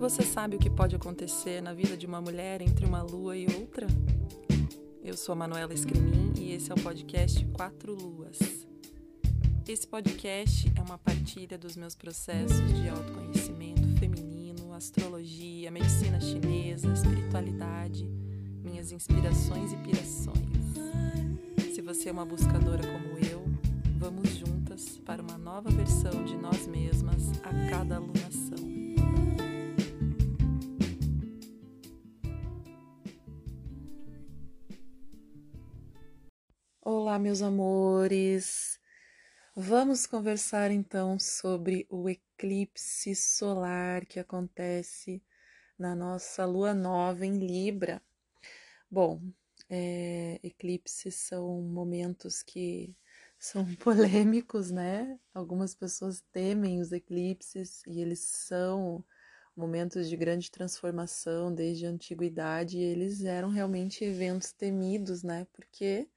Você sabe o que pode acontecer na vida de uma mulher entre uma lua e outra? Eu sou a Manuela Escrimin e esse é o podcast Quatro Luas. Esse podcast é uma partilha dos meus processos de autoconhecimento feminino, astrologia, medicina chinesa, espiritualidade, minhas inspirações e pirações. Se você é uma buscadora como eu, vamos juntas para uma nova versão de nós mesmas a cada alunação. Olá, meus amores! Vamos conversar então sobre o eclipse solar que acontece na nossa lua nova em Libra. Bom, é, eclipses são momentos que são polêmicos, né? Algumas pessoas temem os eclipses e eles são momentos de grande transformação desde a antiguidade eles eram realmente eventos temidos, né? Porque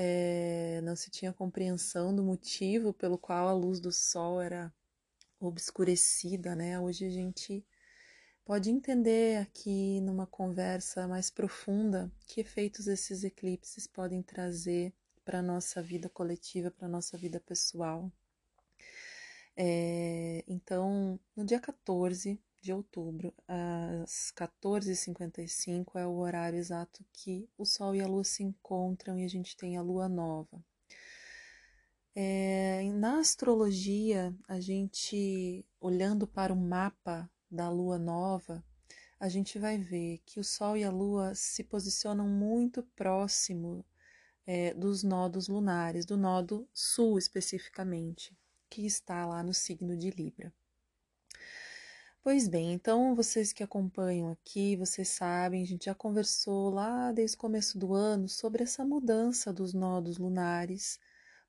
é, não se tinha compreensão do motivo pelo qual a luz do sol era obscurecida, né? Hoje a gente pode entender aqui numa conversa mais profunda que efeitos esses eclipses podem trazer para a nossa vida coletiva, para a nossa vida pessoal. É, então, no dia 14 de outubro, às 14h55, é o horário exato que o Sol e a Lua se encontram e a gente tem a Lua nova. É, na astrologia, a gente, olhando para o mapa da Lua nova, a gente vai ver que o Sol e a Lua se posicionam muito próximo é, dos nodos lunares, do nodo sul especificamente, que está lá no signo de Libra. Pois bem, então vocês que acompanham aqui, vocês sabem, a gente já conversou lá desde o começo do ano sobre essa mudança dos nodos lunares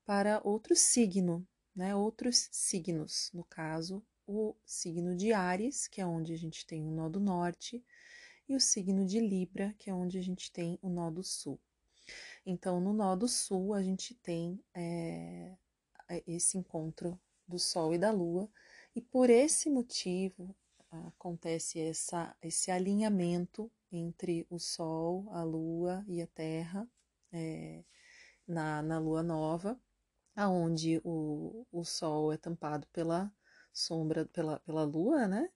para outro signo, né? Outros signos, no caso, o signo de Ares, que é onde a gente tem o nó do norte, e o signo de Libra, que é onde a gente tem o nó do sul. Então, no nó do sul, a gente tem é, esse encontro do Sol e da Lua, e por esse motivo acontece essa, esse alinhamento entre o Sol, a Lua e a Terra é, na, na Lua Nova, aonde o, o Sol é tampado pela sombra, pela, pela Lua, né?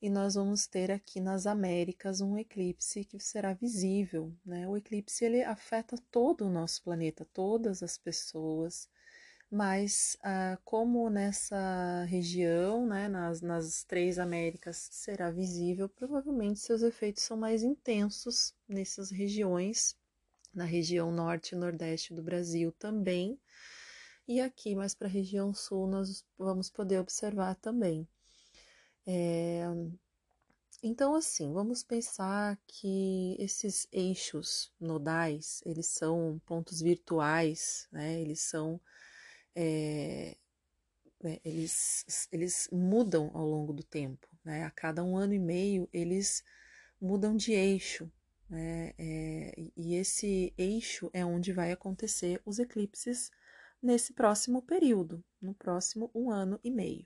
E nós vamos ter aqui nas Américas um eclipse que será visível, né? O eclipse ele afeta todo o nosso planeta, todas as pessoas, mas ah, como nessa região, né, nas, nas três Américas, será visível, provavelmente seus efeitos são mais intensos nessas regiões, na região norte e nordeste do Brasil também, e aqui mais para a região sul nós vamos poder observar também. É, então, assim, vamos pensar que esses eixos nodais, eles são pontos virtuais, né? Eles são é, eles, eles mudam ao longo do tempo, né? A cada um ano e meio eles mudam de eixo, né? É, e esse eixo é onde vai acontecer os eclipses nesse próximo período, no próximo um ano e meio.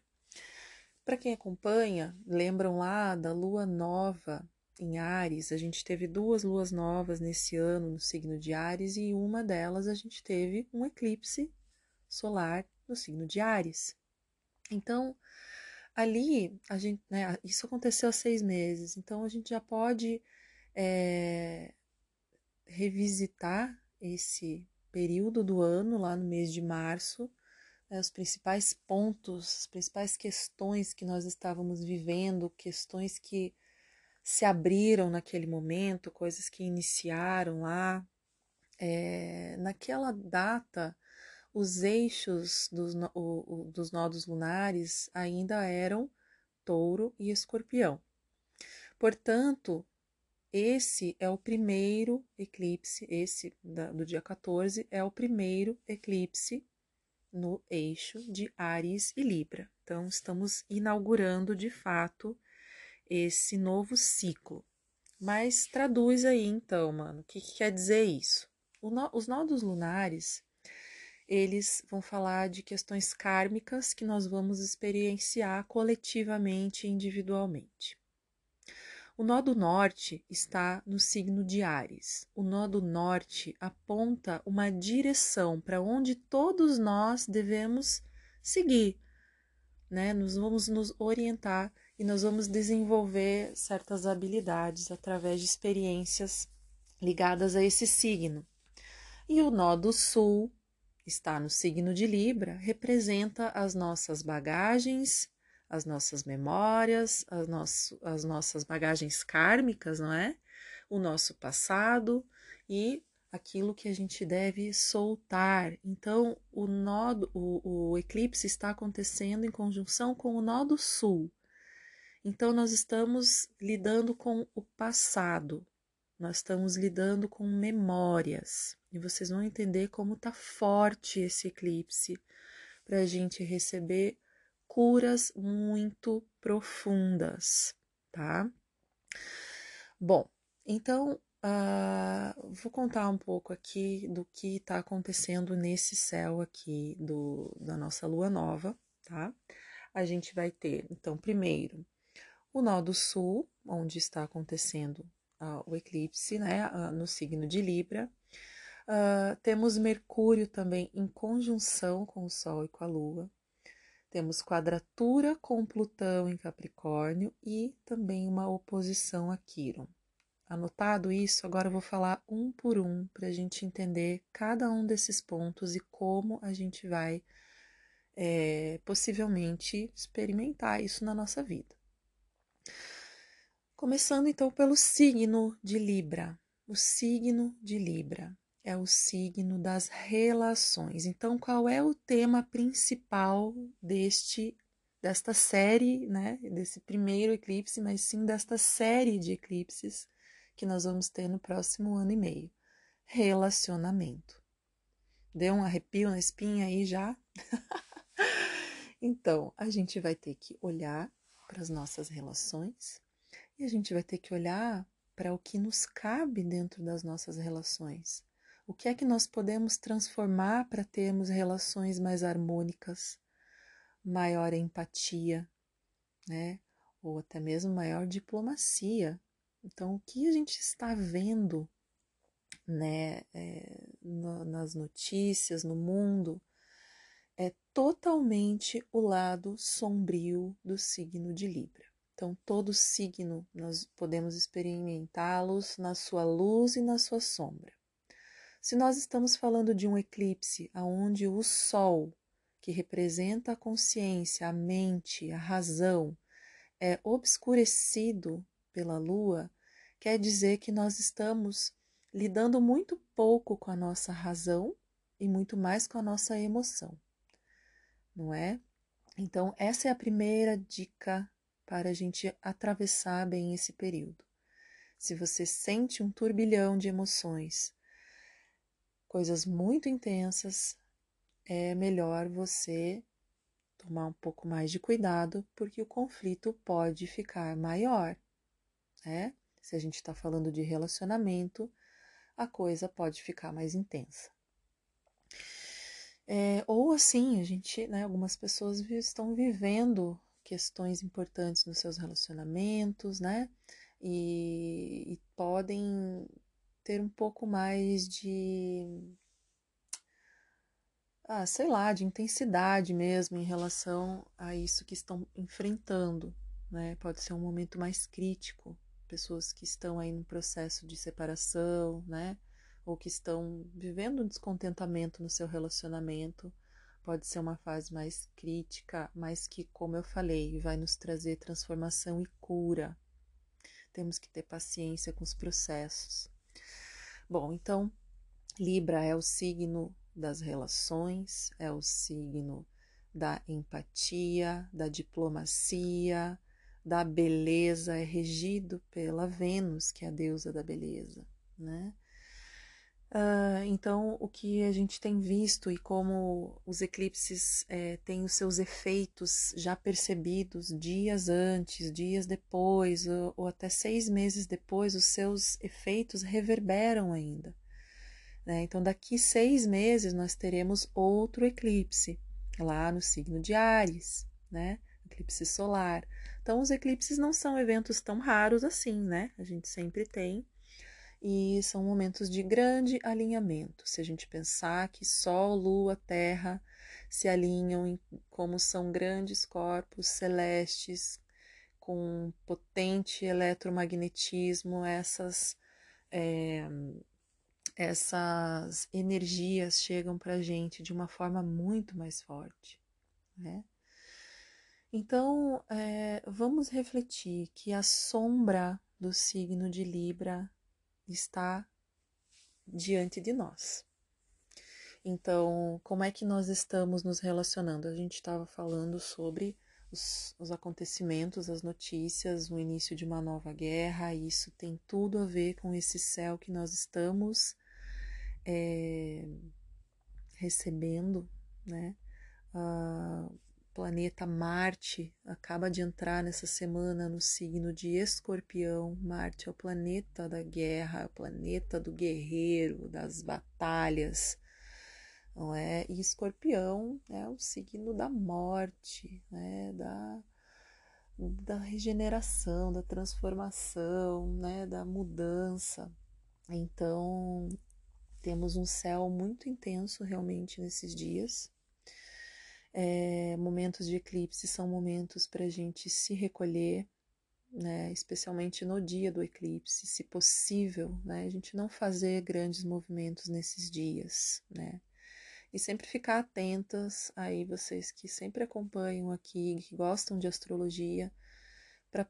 Para quem acompanha, lembram lá da lua nova em Ares? A gente teve duas luas novas nesse ano no signo de Ares e uma delas a gente teve um eclipse solar no signo de Ares. Então, ali, a gente, né, isso aconteceu há seis meses, então a gente já pode é, revisitar esse período do ano, lá no mês de março, né, os principais pontos, as principais questões que nós estávamos vivendo, questões que se abriram naquele momento, coisas que iniciaram lá. É, naquela data, os eixos dos, o, o, dos nodos lunares ainda eram touro e escorpião. Portanto, esse é o primeiro eclipse, esse da, do dia 14 é o primeiro eclipse no eixo de Ares e Libra. Então, estamos inaugurando de fato esse novo ciclo. Mas traduz aí então, mano, o que, que quer dizer isso? No, os nodos lunares eles vão falar de questões kármicas que nós vamos experienciar coletivamente e individualmente. O nó do norte está no signo de Ares. O nó do norte aponta uma direção para onde todos nós devemos seguir, né? Nós vamos nos orientar e nós vamos desenvolver certas habilidades através de experiências ligadas a esse signo. E o nó do sul está no signo de Libra, representa as nossas bagagens, as nossas memórias, as, nosso, as nossas bagagens kármicas, não é? O nosso passado e aquilo que a gente deve soltar. Então, o, nó, o, o eclipse está acontecendo em conjunção com o nó do sul. Então, nós estamos lidando com o passado, nós estamos lidando com memórias. E vocês vão entender como está forte esse eclipse para a gente receber curas muito profundas, tá? Bom, então uh, vou contar um pouco aqui do que está acontecendo nesse céu aqui do, da nossa lua nova, tá? A gente vai ter, então, primeiro, o nó do sul, onde está acontecendo uh, o eclipse, né, uh, no signo de Libra. temos Mercúrio também em conjunção com o Sol e com a Lua. Temos quadratura com Plutão em Capricórnio e também uma oposição a Quiron. Anotado isso, agora eu vou falar um por um para a gente entender cada um desses pontos e como a gente vai é, possivelmente experimentar isso na nossa vida. Começando então pelo signo de Libra. O signo de Libra é o signo das relações. Então, qual é o tema principal deste desta série, né, desse primeiro eclipse, mas sim desta série de eclipses que nós vamos ter no próximo ano e meio? Relacionamento. Deu um arrepio na espinha aí já? então, a gente vai ter que olhar para as nossas relações a gente vai ter que olhar para o que nos cabe dentro das nossas relações. O que é que nós podemos transformar para termos relações mais harmônicas, maior empatia, né? Ou até mesmo maior diplomacia. Então, o que a gente está vendo, né, é, no, nas notícias, no mundo, é totalmente o lado sombrio do signo de Libra. Então, todo signo nós podemos experimentá-los na sua luz e na sua sombra. Se nós estamos falando de um eclipse aonde o sol, que representa a consciência, a mente, a razão, é obscurecido pela lua, quer dizer que nós estamos lidando muito pouco com a nossa razão e muito mais com a nossa emoção. Não é? Então, essa é a primeira dica para a gente atravessar bem esse período. Se você sente um turbilhão de emoções, coisas muito intensas, é melhor você tomar um pouco mais de cuidado, porque o conflito pode ficar maior, né? Se a gente está falando de relacionamento, a coisa pode ficar mais intensa. É, ou assim, a gente, né, algumas pessoas estão vivendo questões importantes nos seus relacionamentos, né? E, e podem ter um pouco mais de, ah, sei lá, de intensidade mesmo em relação a isso que estão enfrentando, né? Pode ser um momento mais crítico, pessoas que estão aí no processo de separação, né? Ou que estão vivendo um descontentamento no seu relacionamento, pode ser uma fase mais crítica, mas que, como eu falei, vai nos trazer transformação e cura. Temos que ter paciência com os processos. Bom, então, Libra é o signo das relações, é o signo da empatia, da diplomacia, da beleza, é regido pela Vênus, que é a deusa da beleza, né? Uh, então, o que a gente tem visto e como os eclipses é, têm os seus efeitos já percebidos dias antes, dias depois, ou, ou até seis meses depois, os seus efeitos reverberam ainda. Né? Então, daqui seis meses, nós teremos outro eclipse, lá no signo de Ares, né? eclipse solar. Então, os eclipses não são eventos tão raros assim, né? A gente sempre tem. E são momentos de grande alinhamento. Se a gente pensar que Sol, Lua, Terra se alinham em, como são grandes corpos celestes com potente eletromagnetismo, essas é, essas energias chegam para a gente de uma forma muito mais forte, né? Então, é, vamos refletir que a sombra do signo de Libra está diante de nós. Então, como é que nós estamos nos relacionando? A gente estava falando sobre os, os, acontecimentos, as notícias, o início de uma nova guerra, isso tem tudo a ver com esse céu que nós estamos é, recebendo, né? Uh, planeta Marte acaba de entrar nessa semana no signo de Escorpião. Marte é o planeta da guerra, é o planeta do guerreiro, das batalhas, não é? E Escorpião é o signo da morte, né? Da da regeneração, da transformação, né? Da mudança. Então temos um céu muito intenso realmente nesses dias é, momentos de eclipse são momentos para a gente se recolher, né, especialmente no dia do eclipse, se possível, né, a gente não fazer grandes movimentos nesses dias, né, e sempre ficar atentas aí vocês que sempre acompanham aqui, que gostam de astrologia, para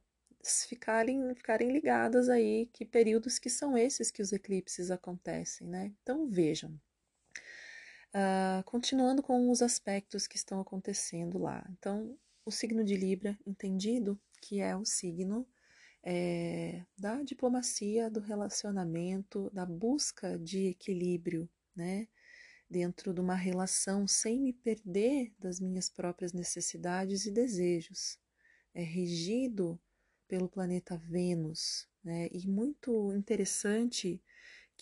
ficarem, ficarem ligadas aí que períodos que são esses que os eclipses acontecem, né? Então vejam, Uh, continuando com os aspectos que estão acontecendo lá. Então, o signo de Libra, entendido que é o signo é, da diplomacia, do relacionamento, da busca de equilíbrio, né? Dentro de uma relação sem me perder das minhas próprias necessidades e desejos. É regido pelo planeta Vênus, né? E muito interessante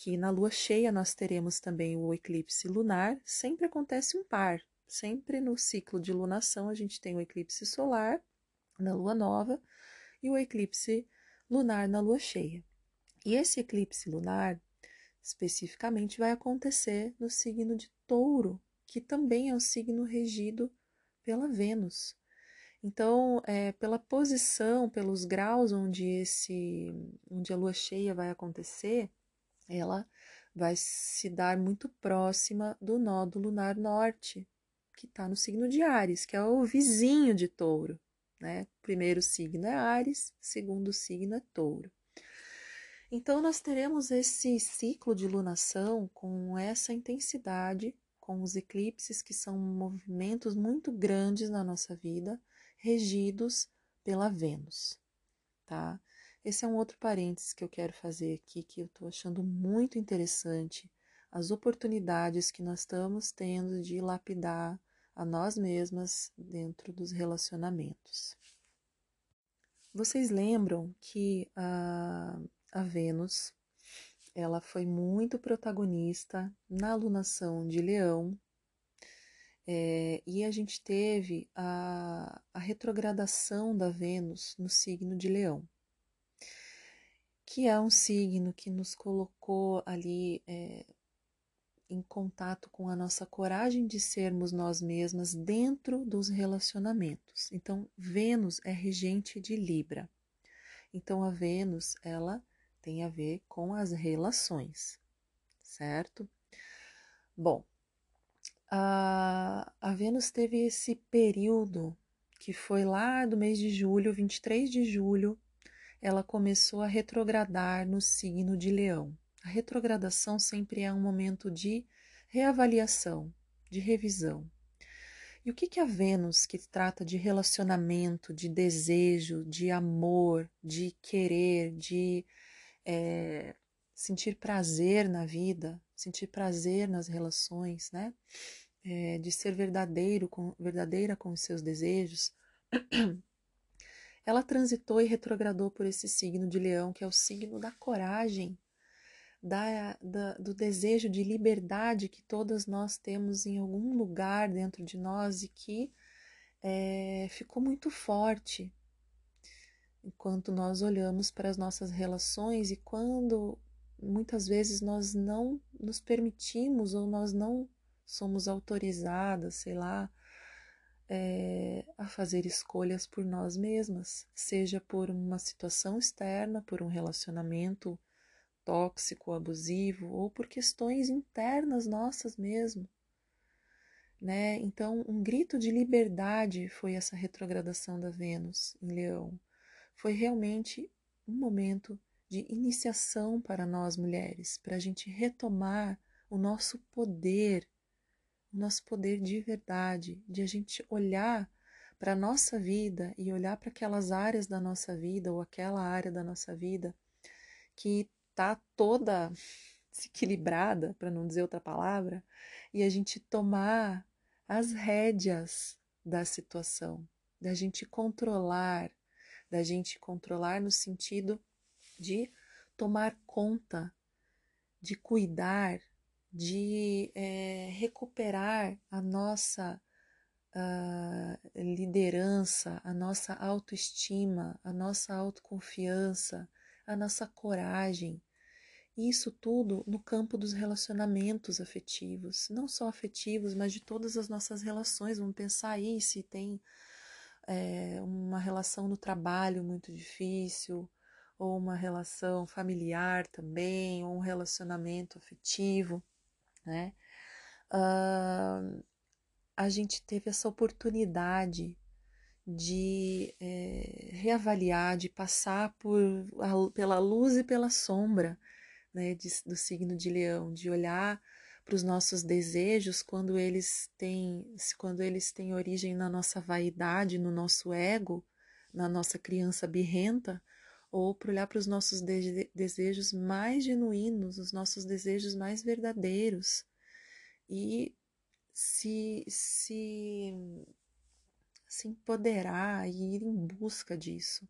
que na lua cheia nós teremos também o eclipse lunar, sempre acontece um par. Sempre no ciclo de lunação a gente tem o eclipse solar na lua nova e o eclipse lunar na lua cheia. E esse eclipse lunar especificamente vai acontecer no signo de Touro, que também é um signo regido pela Vênus. Então, é, pela posição, pelos graus onde esse, onde a lua cheia vai acontecer, ela vai se dar muito próxima do nó do lunar norte, que está no signo de Ares, que é o vizinho de Touro. Né? Primeiro signo é Ares, segundo signo é Touro. Então, nós teremos esse ciclo de lunação com essa intensidade, com os eclipses, que são movimentos muito grandes na nossa vida, regidos pela Vênus. Tá? Esse é um outro parênteses que eu quero fazer aqui, que eu estou achando muito interessante, as oportunidades que nós estamos tendo de lapidar a nós mesmas dentro dos relacionamentos. Vocês lembram que a, a Vênus ela foi muito protagonista na alunação de Leão, é, e a gente teve a, a retrogradação da Vênus no signo de Leão que é um signo que nos colocou ali é, em contato com a nossa coragem de sermos nós mesmas dentro dos relacionamentos. Então, Vênus é regente de Libra. Então, a Vênus, ela tem a ver com as relações, certo? Bom, a, a Vênus teve esse período que foi lá do mês de julho, 23 de julho ela começou a retrogradar no signo de Leão. A retrogradação sempre é um momento de reavaliação, de revisão. E o que, que a Vênus, que trata de relacionamento, de desejo, de amor, de querer, de é, sentir prazer na vida, sentir prazer nas relações, né? É, de ser verdadeiro com, verdadeira com os seus desejos, ela transitou e retrogradou por esse signo de leão, que é o signo da coragem, da, da, do desejo de liberdade que todas nós temos em algum lugar dentro de nós e que é, ficou muito forte. enquanto nós olhamos para as nossas relações e quando muitas vezes nós não nos permitimos ou nós não somos autorizadas, sei lá, é, a fazer escolhas por nós mesmas, seja por uma situação externa, por um relacionamento tóxico, abusivo, ou por questões internas nossas mesmo. Né? Então, um grito de liberdade foi essa retrogradação da Vênus em Leão foi realmente um momento de iniciação para nós mulheres, para a gente retomar o nosso poder, o nosso poder de verdade, de a gente olhar para a nossa vida e olhar para aquelas áreas da nossa vida ou aquela área da nossa vida que está toda desequilibrada, para não dizer outra palavra, e a gente tomar as rédeas da situação, da gente controlar da gente controlar no sentido de tomar conta, de cuidar, de é, recuperar a nossa uh, liderança, a nossa autoestima, a nossa autoconfiança, a nossa coragem. Isso tudo no campo dos relacionamentos afetivos, não só afetivos, mas de todas as nossas relações. Vamos pensar aí se tem é, uma relação no trabalho muito difícil, ou uma relação familiar também, ou um relacionamento afetivo, né? Uh, a gente teve essa oportunidade de é, reavaliar, de passar por, a, pela luz e pela sombra né, de, do signo de leão, de olhar para os nossos desejos quando eles têm quando eles têm origem na nossa vaidade, no nosso ego, na nossa criança birrenta, ou para olhar para os nossos de desejos mais genuínos, os nossos desejos mais verdadeiros e se se se empoderar e ir em busca disso.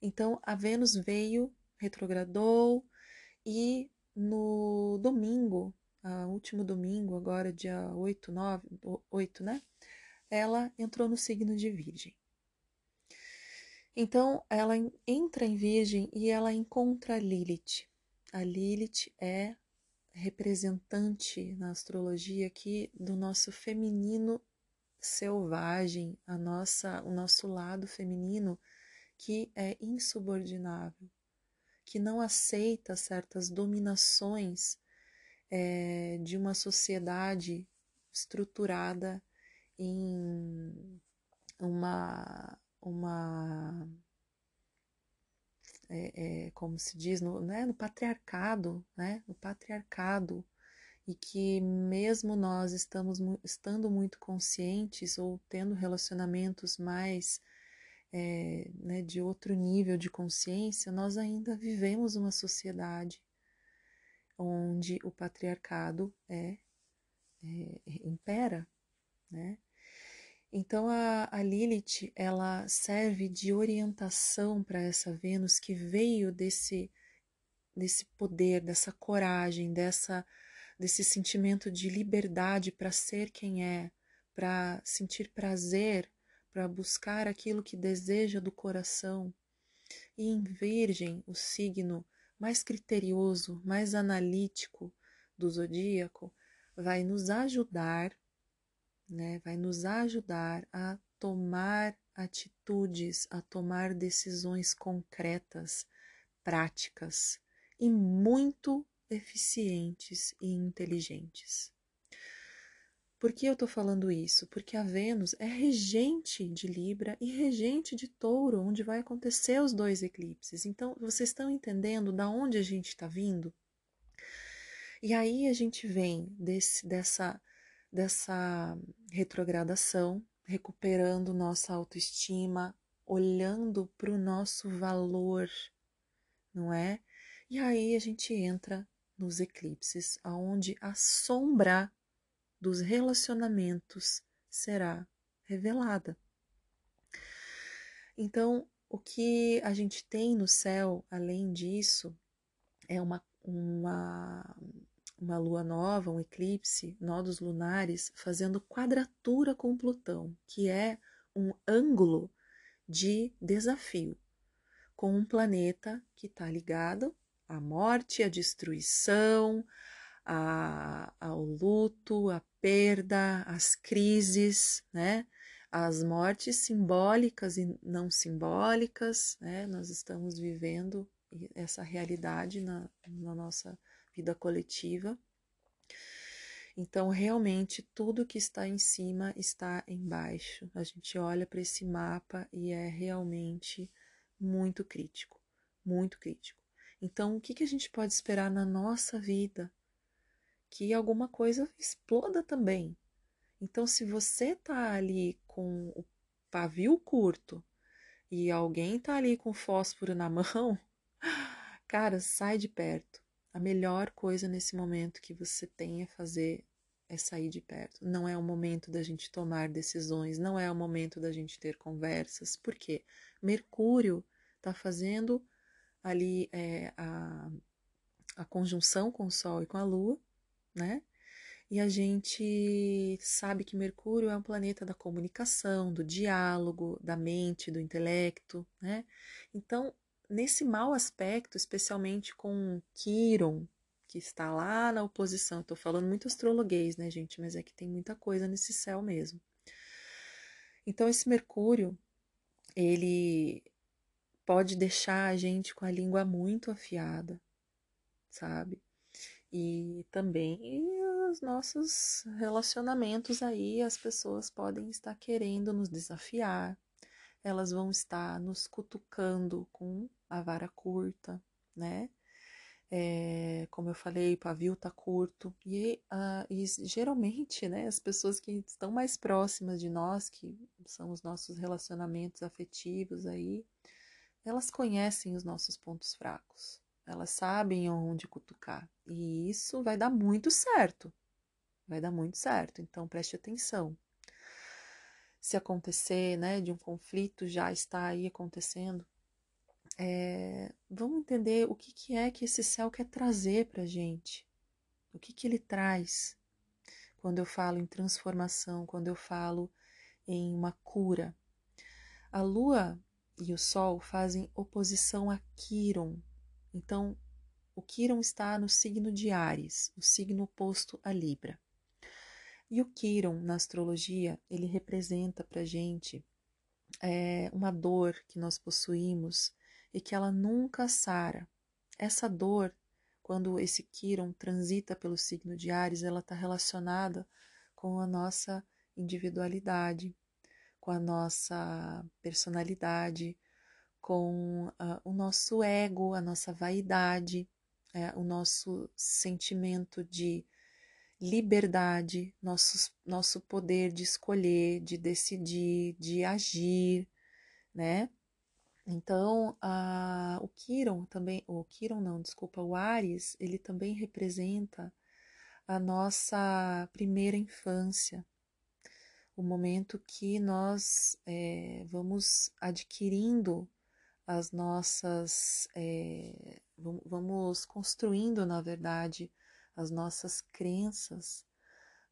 Então a Vênus veio, retrogradou e no domingo uh, último domingo, agora dia 8, 9, 8, né? Ela entrou no signo de Virgem. Então, ela entra em Virgem e ela encontra Lilith. A Lilith é representante na astrologia aqui do nosso feminino selvagem, a nossa, o nosso lado feminino que é insubordinável, que não aceita certas dominações é, de uma sociedade estruturada em uma, uma é, é, como se diz, no, né, no patriarcado, né, no patriarcado, e que mesmo nós estamos estando muito conscientes ou tendo relacionamentos mais é, né, de outro nível de consciência, nós ainda vivemos uma sociedade onde o patriarcado é, é impera, né? Então a, a Lilith ela serve de orientação para essa Vênus que veio desse desse poder, dessa coragem, dessa desse sentimento de liberdade para ser quem é, para sentir prazer, para buscar aquilo que deseja do coração. E em Virgem, o signo mais criterioso, mais analítico do zodíaco, vai nos ajudar, né? Vai nos ajudar a tomar atitudes, a tomar decisões concretas, práticas e muito eficientes e inteligentes. Por que eu estou falando isso? Porque a Vênus é regente de Libra e regente de Touro, onde vai acontecer os dois eclipses. Então, vocês estão entendendo da onde a gente está vindo? E aí a gente vem desse, dessa, dessa retrogradação, recuperando nossa autoestima, olhando para o nosso valor, não é? E aí a gente entra nos eclipses, aonde a sombra dos relacionamentos será revelada. Então, o que a gente tem no céu, além disso, é uma, uma, uma lua nova, um eclipse, nodos lunares, fazendo quadratura com Plutão, que é um ângulo de desafio. com um planeta que está ligado à morte, à destruição, ao luto, à perda, às crises, né? As mortes simbólicas e não simbólicas, né? Nós estamos vivendo essa realidade na, na nossa vida coletiva. Então, realmente, tudo que está em cima está embaixo. A gente olha para esse mapa e é realmente muito crítico, muito crítico. Então, o que, que a gente pode esperar na nossa vida? Que alguma coisa exploda também. Então, se você tá ali com o pavio curto e alguém tá ali com fósforo na mão, cara, sai de perto. A melhor coisa nesse momento que você tem é fazer é sair de perto. Não é o momento da gente tomar decisões, não é o momento da gente ter conversas. Por quê? Mercúrio está fazendo ali é, a, a conjunção com o Sol e com a Lua, né? E a gente sabe que Mercúrio é um planeta da comunicação, do diálogo, da mente, do intelecto, né? Então, nesse mau aspecto, especialmente com Quiron, que está lá na oposição, estou falando muito astrologuês, né, gente? Mas é que tem muita coisa nesse céu mesmo. Então, esse Mercúrio, ele pode deixar a gente com a língua muito afiada, sabe? E também os nossos relacionamentos aí, as pessoas podem estar querendo nos desafiar, elas vão estar nos cutucando com a vara curta, né? É, como eu falei, o pavio tá curto. E, uh, e geralmente, né, as pessoas que estão mais próximas de nós, que são os nossos relacionamentos afetivos aí, elas conhecem os nossos pontos fracos. Elas sabem onde cutucar. E isso vai dar muito certo. Vai dar muito certo. Então preste atenção se acontecer, né, de um conflito já está aí acontecendo, é, vamos entender o que, que é que esse céu quer trazer para a gente, o que, que ele traz quando eu falo em transformação, quando eu falo em uma cura. A lua e o sol fazem oposição a Quiron, então o Quiron está no signo de Ares, o signo oposto a Libra. E o Quiron, na astrologia, ele representa para gente é, uma dor que nós possuímos e que ela nunca sara. Essa dor, quando esse Quiron transita pelo signo de Ares, ela está relacionada com a nossa individualidade, com a nossa personalidade, com uh, o nosso ego, a nossa vaidade, é, o nosso sentimento de liberdade, nosso, nosso poder de escolher, de decidir, de agir, né? Então, a, o Kiron também, o Kiron não, desculpa, o Ares, ele também representa a nossa primeira infância, o momento que nós é, vamos adquirindo as nossas, é, vamos construindo, na verdade, as nossas crenças,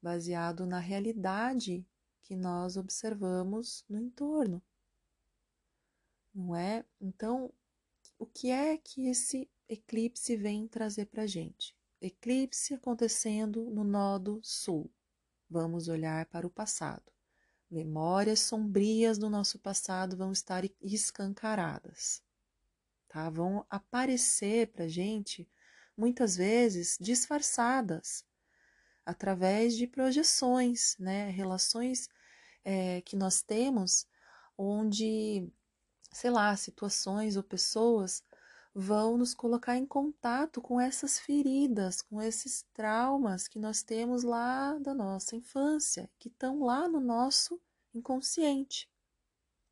baseado na realidade que nós observamos no entorno. Não é? Então, o que é que esse eclipse vem trazer para a gente? Eclipse acontecendo no nodo sul. Vamos olhar para o passado. Memórias sombrias do nosso passado vão estar escancaradas, tá? Vão aparecer para gente muitas vezes disfarçadas, através de projeções, né? relações é, que nós temos, onde, sei lá, situações ou pessoas vão nos colocar em contato com essas feridas, com esses traumas que nós temos lá da nossa infância, que estão lá no nosso inconsciente,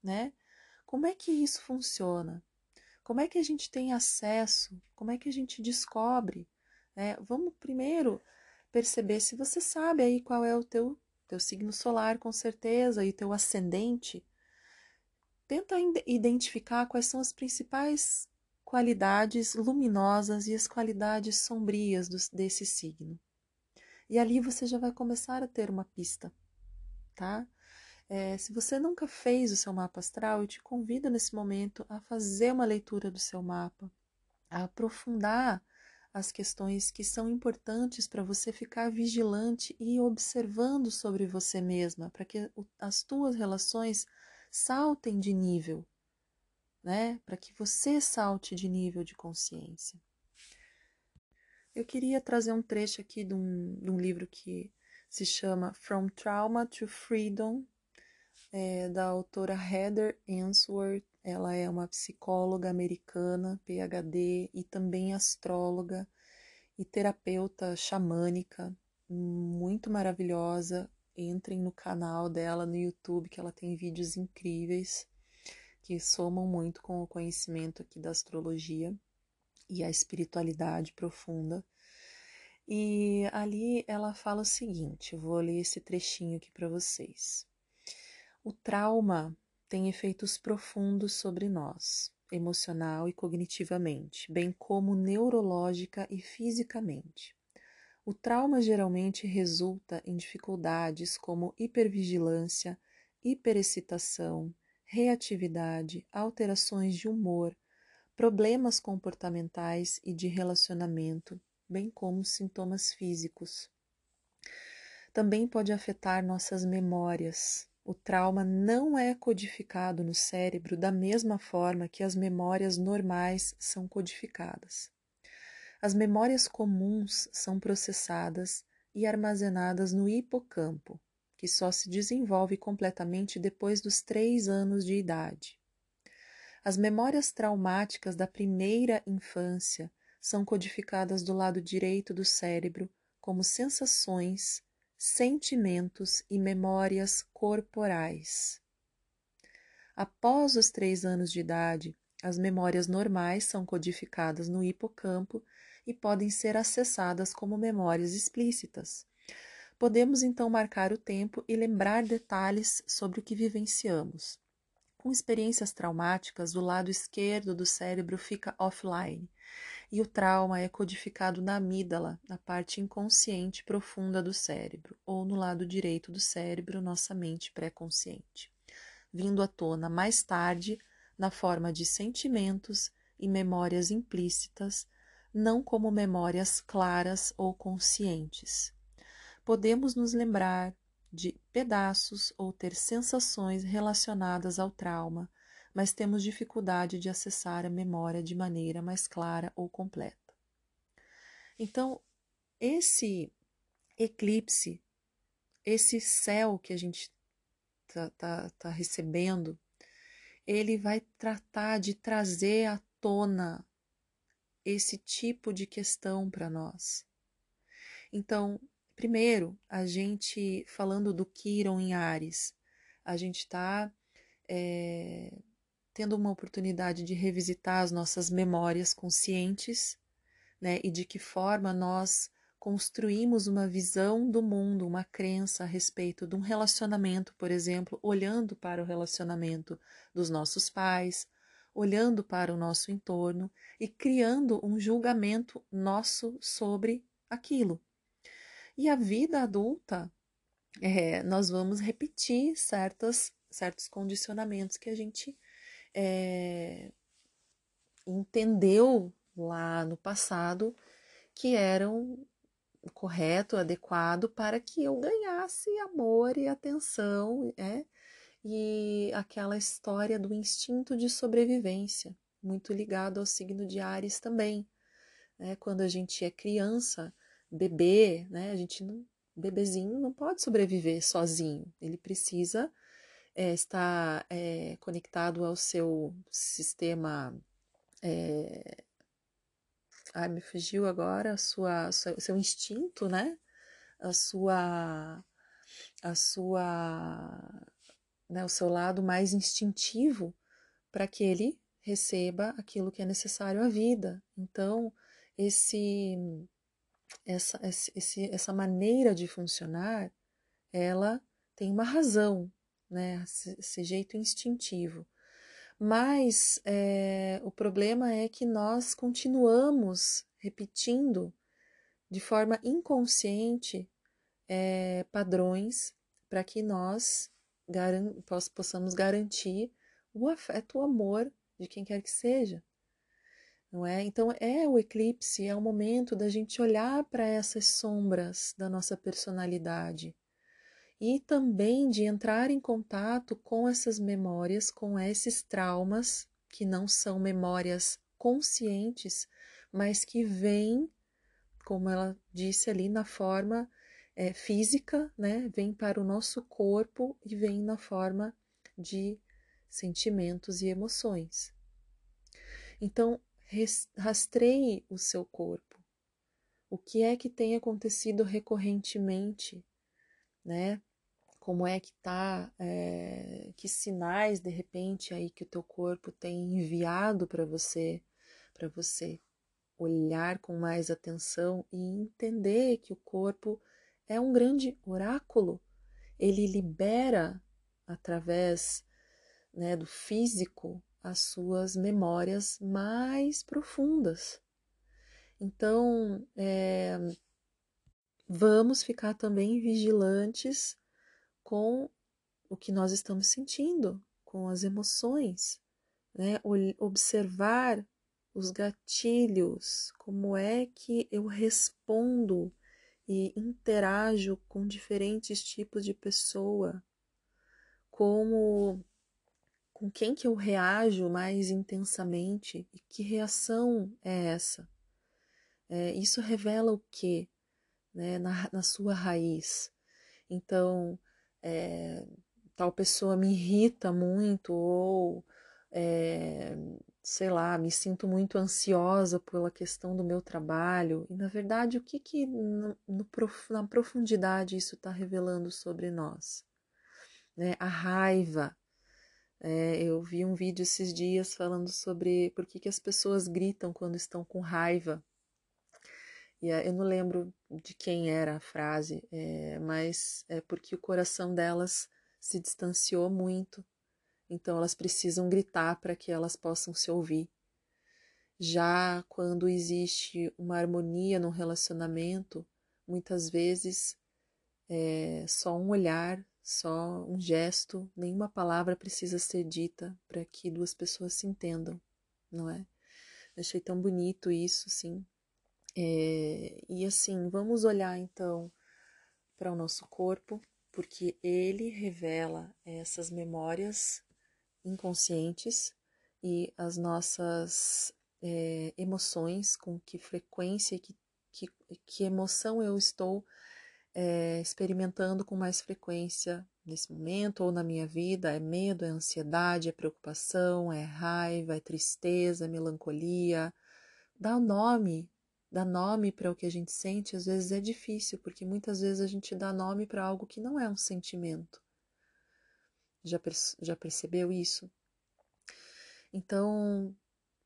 né? Como é que isso funciona? Como é que a gente tem acesso? Como é que a gente descobre? É, vamos primeiro perceber se você sabe aí qual é o teu, teu signo solar, com certeza, e teu ascendente. Tenta identificar quais são as principais qualidades luminosas e as qualidades sombrias do, desse signo. E ali você já vai começar a ter uma pista, tá? É, se você nunca fez o seu mapa astral, eu te convido nesse momento a fazer uma leitura do seu mapa, a aprofundar as questões que são importantes para você ficar vigilante e observando sobre você mesma, para que as tuas relações saltem de nível, né? Para que você salte de nível de consciência. Eu queria trazer um trecho aqui de um, de um livro que se chama From Trauma to Freedom, é, da autora Heather Answorth. Ela é uma psicóloga americana, PhD, e também astróloga e terapeuta xamânica, muito maravilhosa. Entrem no canal dela no YouTube, que ela tem vídeos incríveis que somam muito com o conhecimento aqui da astrologia e a espiritualidade profunda. E ali ela fala o seguinte: vou ler esse trechinho aqui para vocês. O trauma tem efeitos profundos sobre nós, emocional e cognitivamente, bem como neurológica e fisicamente. O trauma geralmente resulta em dificuldades como hipervigilância, hiperexcitação, reatividade, alterações de humor, problemas comportamentais e de relacionamento, bem como sintomas físicos. Também pode afetar nossas memórias, o trauma não é codificado no cérebro da mesma forma que as memórias normais são codificadas. As memórias comuns são processadas e armazenadas no hipocampo, que só se desenvolve completamente depois dos três anos de idade. As memórias traumáticas da primeira infância são codificadas do lado direito do cérebro como sensações, sentimentos e memórias corporais. Após os três anos de idade, as memórias normais são codificadas no hipocampo e podem ser acessadas como memórias explícitas. Podemos então marcar o tempo e lembrar detalhes sobre o que vivenciamos. Com experiências traumáticas, o lado esquerdo do cérebro fica offline e o trauma é codificado na amígdala, na parte inconsciente profunda do cérebro, ou no lado direito do cérebro, nossa mente pré-consciente, vindo à tona mais tarde na forma de sentimentos e memórias implícitas, não como memórias claras ou conscientes. Podemos nos lembrar de pedaços ou ter sensações relacionadas ao trauma, mas temos dificuldade de acessar a memória de maneira mais clara ou completa. Então, esse eclipse, esse céu que a gente está tá, tá recebendo, ele vai tratar de trazer à tona esse tipo de questão para nós. Então, primeiro, a gente falando do Quiron em Ares, a gente está é, eh, tendo uma oportunidade de revisitar as nossas memórias conscientes, né, e de que forma nós construímos uma visão do mundo, uma crença a respeito de um relacionamento, por exemplo, olhando para o relacionamento dos nossos pais, olhando para o nosso entorno e criando um julgamento nosso sobre aquilo. E a vida adulta, é, nós vamos repetir certas, certos condicionamentos que a gente é, entendeu lá no passado que eram correto, adequado para que eu ganhasse amor e atenção, é, e aquela história do instinto de sobrevivência, muito ligado ao signo de Ares também. Né? Quando a gente é criança, bebê, né? a gente não, bebezinho não pode sobreviver sozinho, ele precisa é, está é, conectado ao seu sistema. É, ai, me fugiu agora, sua, seu, seu instinto, né? A sua. A sua. Né, o seu lado mais instintivo para que ele receba aquilo que é necessário à vida. Então, esse, essa, esse, essa maneira de funcionar, ela tem uma razão, né? Esse jeito instintivo. Mas é, o problema é que nós continuamos repetindo de forma inconsciente é, padrões para que nós garan possamos garantir o afeto, o amor de quem quer que seja. Não é? Então é o eclipse, é o momento da gente olhar para essas sombras da nossa personalidade e também de entrar em contato com essas memórias, com esses traumas que não são memórias conscientes, mas que vêm, como ela disse ali, na forma é, física, né? Vem para o nosso corpo e vem na forma de sentimentos e emoções. Então, rastreie o seu corpo. O que é que tem acontecido recorrentemente, né? Como é que tá, é, que sinais de repente aí que o teu corpo tem enviado para você, para você olhar com mais atenção e entender que o corpo é um grande oráculo. Ele libera através né, do físico as suas memórias mais profundas. Então, é, vamos ficar também vigilantes com o que nós estamos sentindo, com as emoções, né? observar os gatilhos, como é que eu respondo e interajo com diferentes tipos de pessoa, como com quem que eu reajo mais intensamente e que reação é essa? É, isso revela o que né, na, na, sua raiz. Então, é, tal pessoa me irrita muito ou, é, sei lá, me sinto muito ansiosa pela questão do meu trabalho. E, na verdade, o que, que no, no, na profundidade isso está revelando sobre nós? Né? A raiva, é, eu vi um vídeo esses dias falando sobre por que, que as pessoas gritam quando estão com raiva. E eu não lembro de quem era a frase, é, mas é porque o coração delas se distanciou muito. Então elas precisam gritar para que elas possam se ouvir. Já quando existe uma harmonia no relacionamento, muitas vezes é, só um olhar só um gesto, nenhuma palavra precisa ser dita para que duas pessoas se entendam, não é? Achei tão bonito isso, sim. É, e assim, vamos olhar então para o nosso corpo, porque ele revela essas memórias inconscientes e as nossas é, emoções, com que frequência, que, que, que emoção eu estou é, experimentando com mais frequência nesse momento ou na minha vida é medo, é ansiedade, é preocupação, é raiva, é tristeza, é melancolia. Dá nome, dá nome para o que a gente sente, às vezes é difícil, porque muitas vezes a gente dá nome para algo que não é um sentimento. Já, já percebeu isso? Então,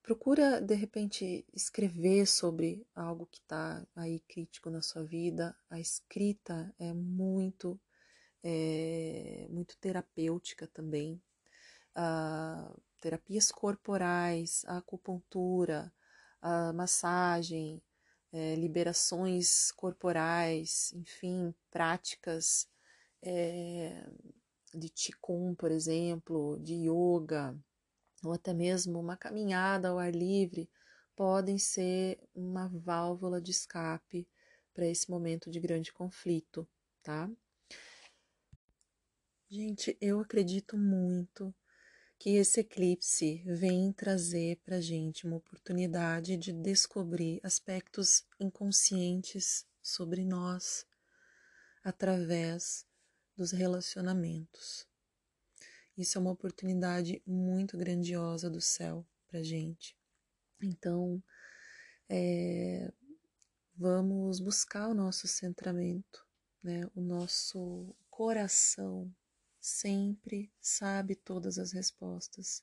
Procura, de repente, escrever sobre algo que está aí crítico na sua vida. A escrita é muito, é, muito terapêutica também. Ah, terapias corporais, a acupuntura, a massagem, é, liberações corporais, enfim, práticas é, de Qigong, por exemplo, de yoga, ou até mesmo uma caminhada ao ar livre, podem ser uma válvula de escape para esse momento de grande conflito, tá? Gente, eu acredito muito que esse eclipse vem trazer para gente uma oportunidade de descobrir aspectos inconscientes sobre nós através dos relacionamentos. Isso é uma oportunidade muito grandiosa do céu para gente. Então, é, vamos buscar o nosso centramento, né? O nosso coração sempre sabe todas as respostas.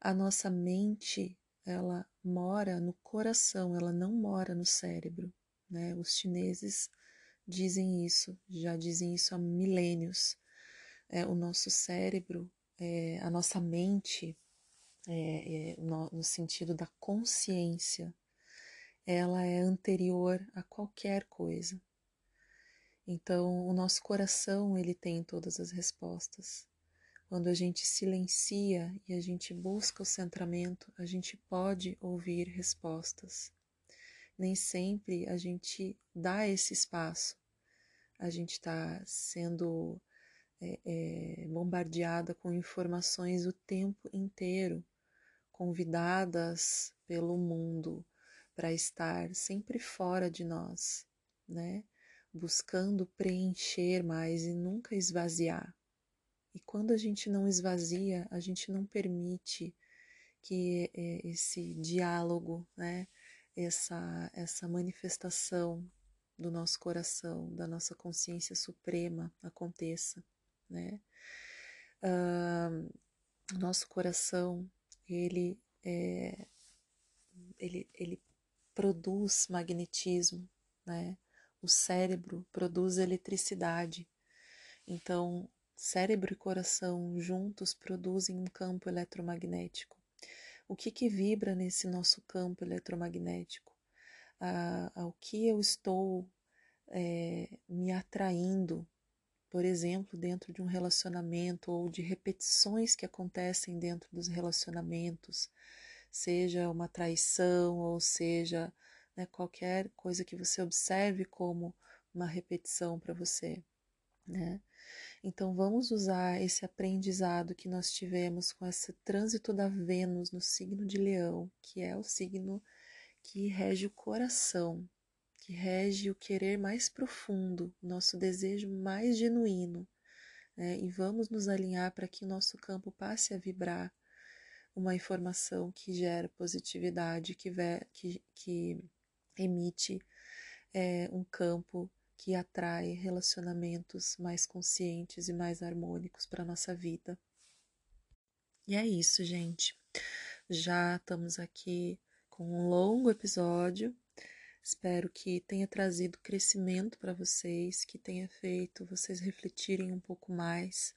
A nossa mente, ela mora no coração, ela não mora no cérebro, né? Os chineses dizem isso, já dizem isso há milênios é, o nosso cérebro, é, a nossa mente, é, é, no, no sentido da consciência, ela é anterior a qualquer coisa. Então, o nosso coração ele tem todas as respostas. Quando a gente silencia e a gente busca o centramento, a gente pode ouvir respostas. Nem sempre a gente dá esse espaço. A gente está sendo é, é, bombardeada com informações o tempo inteiro, convidadas pelo mundo para estar sempre fora de nós, né? Buscando preencher mais e nunca esvaziar. E quando a gente não esvazia, a gente não permite que é, esse diálogo, né, essa, essa manifestação do nosso coração, da nossa consciência suprema aconteça, né? Uh, nosso coração, ele, é, ele, ele produz magnetismo, né? O cérebro produz eletricidade. Então, Cérebro e coração juntos produzem um campo eletromagnético. O que, que vibra nesse nosso campo eletromagnético? Ah, ao que eu estou é, me atraindo, por exemplo, dentro de um relacionamento ou de repetições que acontecem dentro dos relacionamentos, seja uma traição ou seja né, qualquer coisa que você observe como uma repetição para você, né? Então vamos usar esse aprendizado que nós tivemos com esse trânsito da Vênus no signo de Leão, que é o signo que rege o coração, que rege o querer mais profundo, o nosso desejo mais genuíno. Né? E vamos nos alinhar para que o nosso campo passe a vibrar uma informação que gera positividade, que, que, que emite é, um campo que atrai relacionamentos mais conscientes e mais harmônicos para nossa vida. E é isso, gente. Já estamos aqui com um longo episódio. Espero que tenha trazido crescimento para vocês, que tenha feito vocês refletirem um pouco mais.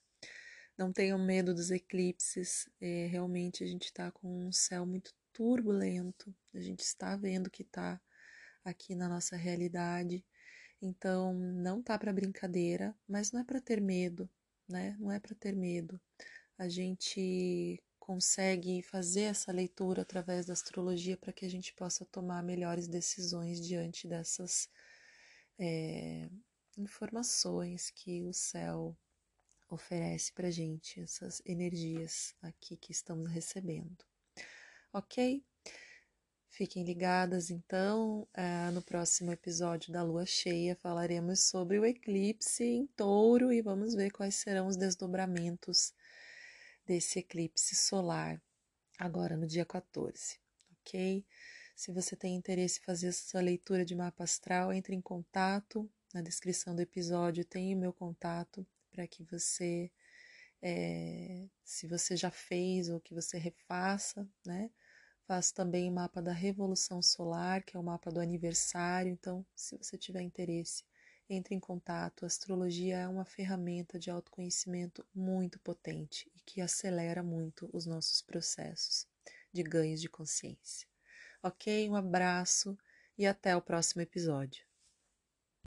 Não tenham medo dos eclipses. É, realmente a gente está com um céu muito turbulento. A gente está vendo que está aqui na nossa realidade. Então, não tá para brincadeira, mas não é para ter medo, né? Não é para ter medo. A gente consegue fazer essa leitura através da astrologia para que a gente possa tomar melhores decisões diante dessas é, informações que o céu oferece para gente, essas energias aqui que estamos recebendo. Ok? Fiquem ligadas, então, uh, no próximo episódio da Lua Cheia falaremos sobre o eclipse em touro e vamos ver quais serão os desdobramentos desse eclipse solar agora no dia 14, ok? Se você tem interesse em fazer essa leitura de mapa astral, entre em contato. Na descrição do episódio tem o meu contato para que você, é, se você já fez ou que você refaça, né? Faço também o mapa da Revolução Solar, que é o mapa do aniversário. Então, se você tiver interesse, entre em contato. A astrologia é uma ferramenta de autoconhecimento muito potente e que acelera muito os nossos processos de ganhos de consciência. Ok? Um abraço e até o próximo episódio.